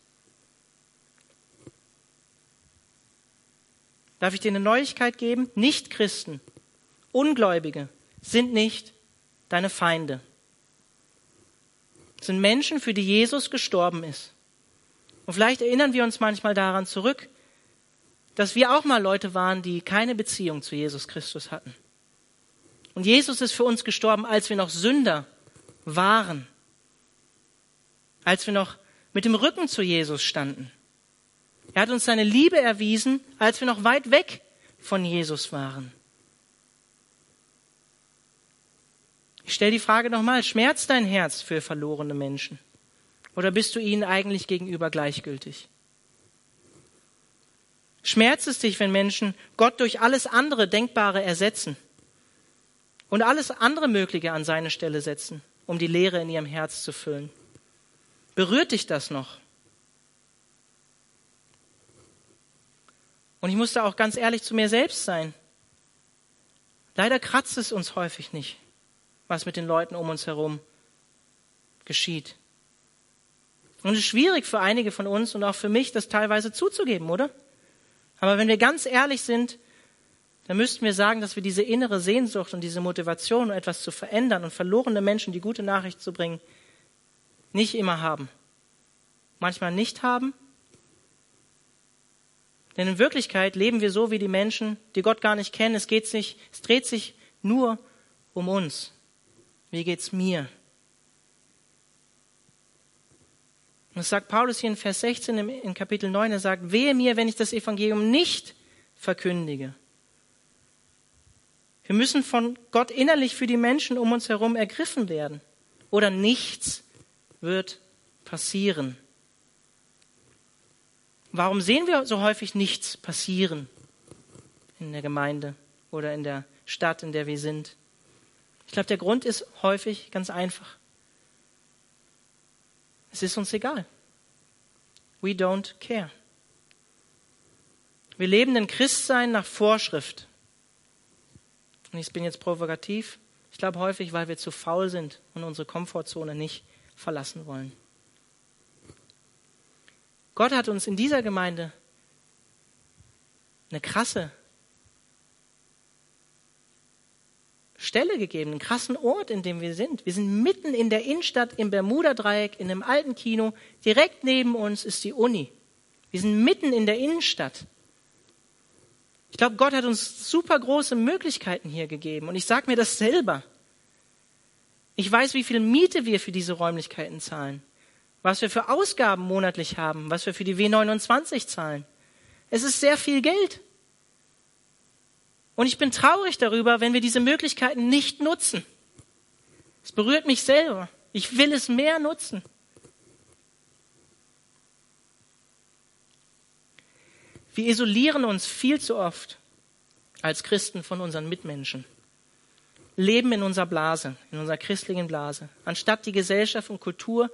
Darf ich dir eine Neuigkeit geben? Nicht-Christen, Ungläubige sind nicht deine Feinde. Es sind Menschen, für die Jesus gestorben ist. Und vielleicht erinnern wir uns manchmal daran zurück, dass wir auch mal Leute waren, die keine Beziehung zu Jesus Christus hatten. Und Jesus ist für uns gestorben, als wir noch Sünder waren, als wir noch mit dem Rücken zu Jesus standen. Er hat uns seine Liebe erwiesen, als wir noch weit weg von Jesus waren. Ich stelle die Frage nochmal, schmerzt dein Herz für verlorene Menschen? Oder bist du ihnen eigentlich gegenüber gleichgültig? Schmerzt es dich, wenn Menschen Gott durch alles andere Denkbare ersetzen? Und alles andere Mögliche an seine Stelle setzen um die Leere in ihrem Herz zu füllen. Berührt dich das noch? Und ich muss da auch ganz ehrlich zu mir selbst sein. Leider kratzt es uns häufig nicht, was mit den Leuten um uns herum geschieht. Und es ist schwierig für einige von uns und auch für mich, das teilweise zuzugeben, oder? Aber wenn wir ganz ehrlich sind, dann müssten wir sagen, dass wir diese innere Sehnsucht und diese Motivation, um etwas zu verändern und verlorene Menschen die gute Nachricht zu bringen, nicht immer haben. Manchmal nicht haben. Denn in Wirklichkeit leben wir so wie die Menschen, die Gott gar nicht kennen. Es, geht sich, es dreht sich nur um uns. Wie geht's mir? Und das sagt Paulus hier in Vers 16 in Kapitel 9. Er sagt, wehe mir, wenn ich das Evangelium nicht verkündige. Wir müssen von Gott innerlich für die Menschen um uns herum ergriffen werden. Oder nichts wird passieren. Warum sehen wir so häufig nichts passieren in der Gemeinde oder in der Stadt, in der wir sind? Ich glaube, der Grund ist häufig ganz einfach. Es ist uns egal. We don't care. Wir leben den Christsein nach Vorschrift. Und ich bin jetzt provokativ. Ich glaube häufig, weil wir zu faul sind und unsere Komfortzone nicht verlassen wollen. Gott hat uns in dieser Gemeinde eine krasse Stelle gegeben, einen krassen Ort, in dem wir sind. Wir sind mitten in der Innenstadt im Bermuda-Dreieck, in einem alten Kino. Direkt neben uns ist die Uni. Wir sind mitten in der Innenstadt. Ich glaube, Gott hat uns super große Möglichkeiten hier gegeben. Und ich sage mir das selber. Ich weiß, wie viel Miete wir für diese Räumlichkeiten zahlen. Was wir für Ausgaben monatlich haben. Was wir für die W29 zahlen. Es ist sehr viel Geld. Und ich bin traurig darüber, wenn wir diese Möglichkeiten nicht nutzen. Es berührt mich selber. Ich will es mehr nutzen. Wir isolieren uns viel zu oft als Christen von unseren Mitmenschen, leben in unserer Blase, in unserer christlichen Blase, anstatt die Gesellschaft und Kultur,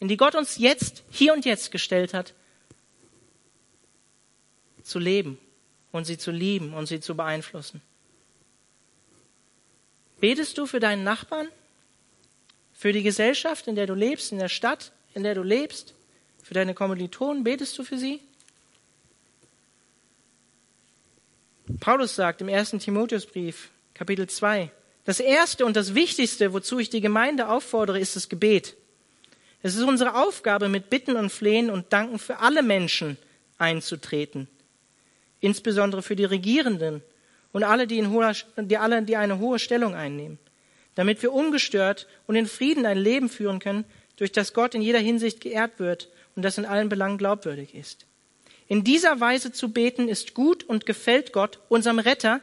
in die Gott uns jetzt, hier und jetzt gestellt hat, zu leben und sie zu lieben und sie zu beeinflussen. Betest du für deinen Nachbarn? Für die Gesellschaft, in der du lebst, in der Stadt, in der du lebst? Für deine Kommilitonen? Betest du für sie? Paulus sagt im ersten Timotheusbrief, Kapitel 2, das erste und das wichtigste, wozu ich die Gemeinde auffordere, ist das Gebet. Es ist unsere Aufgabe, mit Bitten und Flehen und Danken für alle Menschen einzutreten insbesondere für die Regierenden und alle, die, in hoher, die, alle, die eine hohe Stellung einnehmen, damit wir ungestört und in Frieden ein Leben führen können, durch das Gott in jeder Hinsicht geehrt wird und das in allen Belangen glaubwürdig ist. In dieser Weise zu beten ist gut und gefällt Gott, unserem Retter,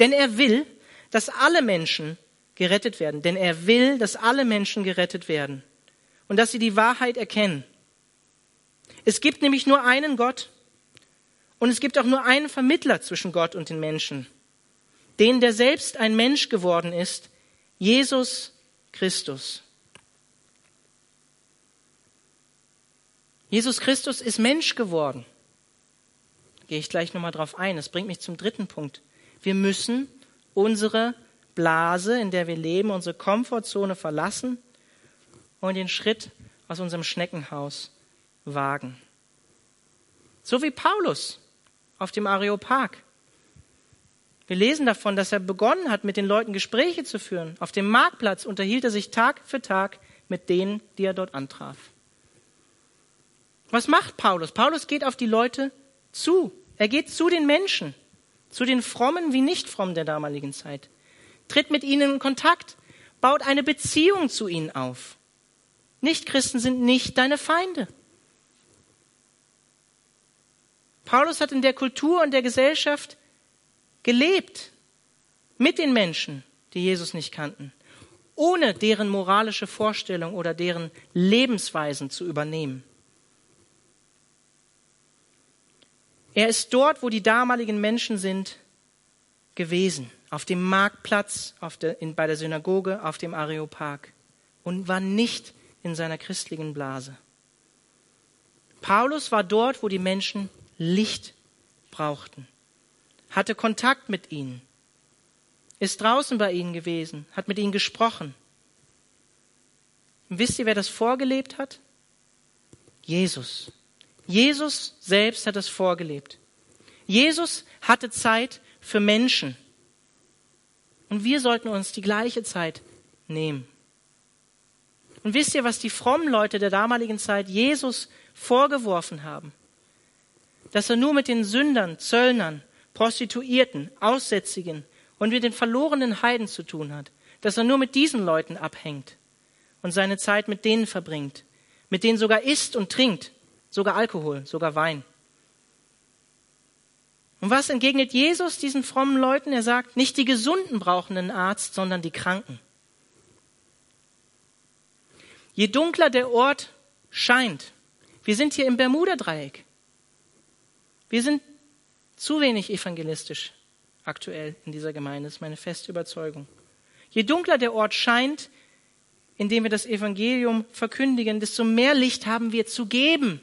denn er will, dass alle Menschen gerettet werden, denn er will, dass alle Menschen gerettet werden und dass sie die Wahrheit erkennen. Es gibt nämlich nur einen Gott und es gibt auch nur einen Vermittler zwischen Gott und den Menschen, den, der selbst ein Mensch geworden ist, Jesus Christus. Jesus Christus ist Mensch geworden. Gehe ich gleich nochmal drauf ein. Das bringt mich zum dritten Punkt. Wir müssen unsere Blase, in der wir leben, unsere Komfortzone verlassen und den Schritt aus unserem Schneckenhaus wagen. So wie Paulus auf dem Areopag. Wir lesen davon, dass er begonnen hat, mit den Leuten Gespräche zu führen. Auf dem Marktplatz unterhielt er sich Tag für Tag mit denen, die er dort antraf. Was macht Paulus? Paulus geht auf die Leute zu. Er geht zu den Menschen, zu den Frommen wie nicht frommen der damaligen Zeit, tritt mit ihnen in Kontakt, baut eine Beziehung zu ihnen auf. Nichtchristen sind nicht deine Feinde. Paulus hat in der Kultur und der Gesellschaft gelebt mit den Menschen, die Jesus nicht kannten, ohne deren moralische Vorstellung oder deren Lebensweisen zu übernehmen. Er ist dort, wo die damaligen Menschen sind, gewesen, auf dem Marktplatz, auf der, in, bei der Synagoge, auf dem Areopag. und war nicht in seiner christlichen Blase. Paulus war dort, wo die Menschen Licht brauchten, hatte Kontakt mit ihnen, ist draußen bei ihnen gewesen, hat mit ihnen gesprochen. Und wisst ihr, wer das vorgelebt hat? Jesus. Jesus selbst hat das vorgelebt. Jesus hatte Zeit für Menschen. Und wir sollten uns die gleiche Zeit nehmen. Und wisst ihr, was die frommen Leute der damaligen Zeit Jesus vorgeworfen haben? Dass er nur mit den Sündern, Zöllnern, Prostituierten, Aussätzigen und mit den verlorenen Heiden zu tun hat. Dass er nur mit diesen Leuten abhängt und seine Zeit mit denen verbringt, mit denen sogar isst und trinkt, sogar Alkohol, sogar Wein. Und was entgegnet Jesus diesen frommen Leuten? Er sagt, nicht die Gesunden brauchen einen Arzt, sondern die Kranken. Je dunkler der Ort scheint, wir sind hier im Bermuda-Dreieck. Wir sind zu wenig evangelistisch aktuell in dieser Gemeinde, ist meine feste Überzeugung. Je dunkler der Ort scheint, in dem wir das Evangelium verkündigen, desto mehr Licht haben wir zu geben.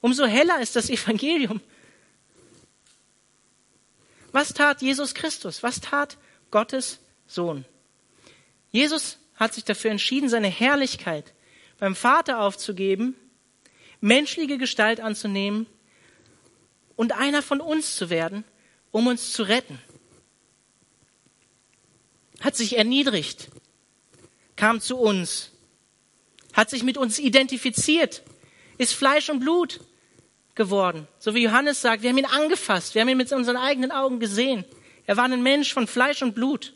Umso heller ist das *laughs* Evangelium. Was tat Jesus Christus? Was tat Gottes Sohn? Jesus hat sich dafür entschieden, seine Herrlichkeit beim Vater aufzugeben, menschliche Gestalt anzunehmen und einer von uns zu werden, um uns zu retten. Hat sich erniedrigt, kam zu uns, hat sich mit uns identifiziert, ist Fleisch und Blut geworden. So wie Johannes sagt, wir haben ihn angefasst, wir haben ihn mit unseren eigenen Augen gesehen. Er war ein Mensch von Fleisch und Blut.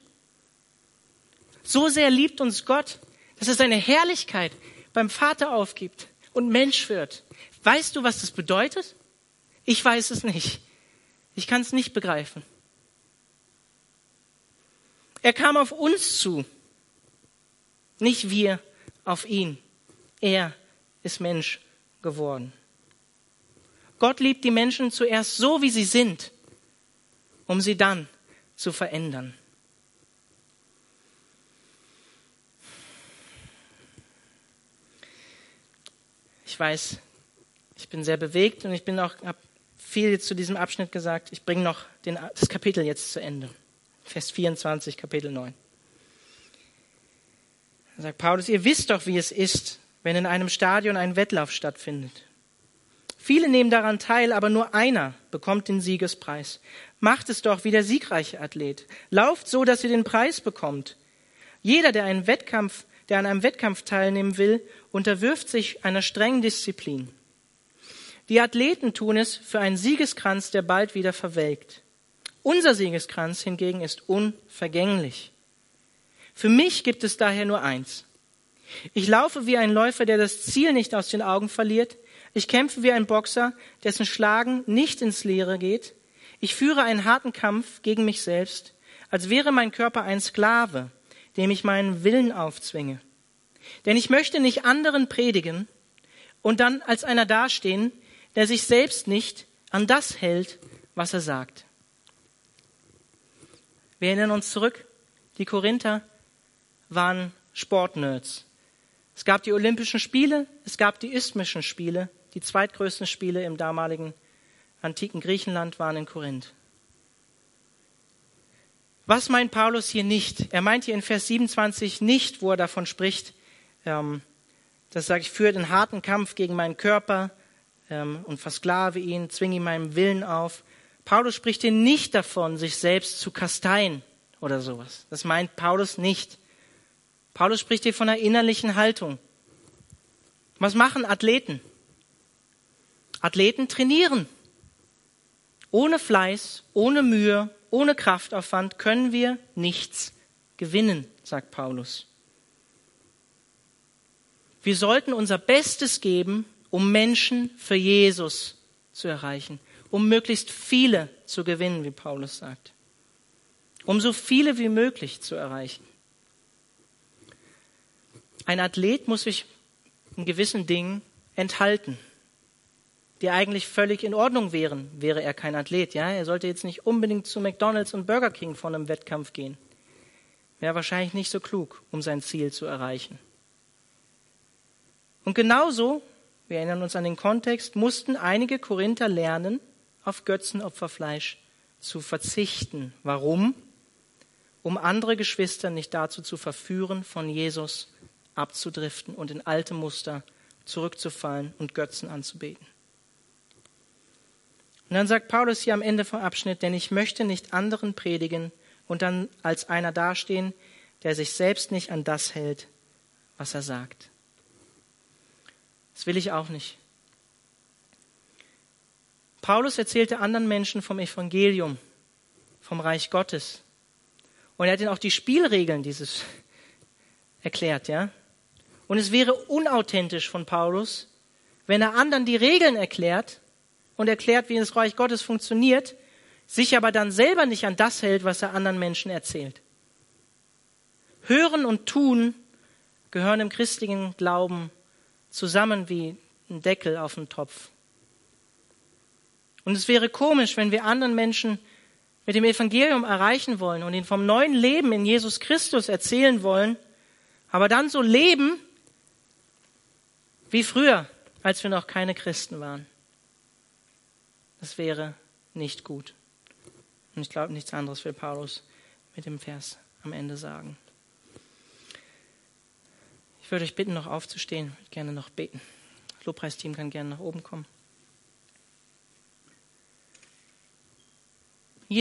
So sehr liebt uns Gott, dass er seine Herrlichkeit beim Vater aufgibt und Mensch wird. Weißt du, was das bedeutet? Ich weiß es nicht. Ich kann es nicht begreifen. Er kam auf uns zu, nicht wir auf ihn. Er ist Mensch geworden. Gott liebt die Menschen zuerst so, wie sie sind, um sie dann zu verändern. Ich weiß, ich bin sehr bewegt und ich bin auch, habe viel zu diesem Abschnitt gesagt. Ich bringe noch den, das Kapitel jetzt zu Ende. Vers 24, Kapitel 9. Da sagt Paulus, ihr wisst doch, wie es ist, wenn in einem Stadion ein Wettlauf stattfindet. Viele nehmen daran teil, aber nur einer bekommt den Siegespreis. Macht es doch wie der siegreiche Athlet. Lauft so, dass ihr den Preis bekommt. Jeder, der einen Wettkampf, der an einem Wettkampf teilnehmen will, unterwirft sich einer strengen Disziplin. Die Athleten tun es für einen Siegeskranz, der bald wieder verwelkt. Unser Siegeskranz hingegen ist unvergänglich. Für mich gibt es daher nur eins. Ich laufe wie ein Läufer, der das Ziel nicht aus den Augen verliert. Ich kämpfe wie ein Boxer, dessen Schlagen nicht ins Leere geht. Ich führe einen harten Kampf gegen mich selbst, als wäre mein Körper ein Sklave, dem ich meinen Willen aufzwinge. Denn ich möchte nicht anderen predigen und dann als einer dastehen, der sich selbst nicht an das hält, was er sagt. Wir erinnern uns zurück, die Korinther waren Sportnerds. Es gab die Olympischen Spiele, es gab die Isthmischen Spiele, die zweitgrößten Spiele im damaligen antiken Griechenland waren in Korinth. Was meint Paulus hier nicht? Er meint hier in Vers 27 nicht, wo er davon spricht, ähm, dass sage ich führe den harten Kampf gegen meinen Körper, ähm, und versklave ihn, zwinge ihm meinen Willen auf. Paulus spricht hier nicht davon, sich selbst zu kasteien oder sowas. Das meint Paulus nicht. Paulus spricht hier von einer innerlichen Haltung. Was machen Athleten? Athleten trainieren. Ohne Fleiß, ohne Mühe, ohne Kraftaufwand können wir nichts gewinnen, sagt Paulus. Wir sollten unser Bestes geben, um Menschen für Jesus zu erreichen, um möglichst viele zu gewinnen, wie Paulus sagt, um so viele wie möglich zu erreichen. Ein Athlet muss sich in gewissen Dingen enthalten, die eigentlich völlig in Ordnung wären, wäre er kein Athlet. Ja, er sollte jetzt nicht unbedingt zu McDonald's und Burger King vor einem Wettkampf gehen. wäre wahrscheinlich nicht so klug, um sein Ziel zu erreichen. Und genauso, wir erinnern uns an den Kontext, mussten einige Korinther lernen, auf Götzenopferfleisch zu verzichten. Warum? Um andere Geschwister nicht dazu zu verführen, von Jesus abzudriften und in alte Muster zurückzufallen und Götzen anzubeten. Und dann sagt Paulus hier am Ende vom Abschnitt, denn ich möchte nicht anderen predigen und dann als einer dastehen, der sich selbst nicht an das hält, was er sagt. Das will ich auch nicht. Paulus erzählte anderen Menschen vom Evangelium, vom Reich Gottes. Und er hat ihnen auch die Spielregeln dieses *laughs* erklärt, ja. Und es wäre unauthentisch von Paulus, wenn er anderen die Regeln erklärt und erklärt, wie das Reich Gottes funktioniert, sich aber dann selber nicht an das hält, was er anderen Menschen erzählt. Hören und tun gehören im christlichen Glauben zusammen wie ein Deckel auf einen Topf. Und es wäre komisch, wenn wir anderen Menschen mit dem Evangelium erreichen wollen und ihnen vom neuen Leben in Jesus Christus erzählen wollen, aber dann so leben wie früher, als wir noch keine Christen waren. Das wäre nicht gut. Und ich glaube, nichts anderes will Paulus mit dem Vers am Ende sagen. Ich würde euch bitten, noch aufzustehen. Ich würde gerne noch beten. Das Lobpreisteam kann gerne nach oben kommen.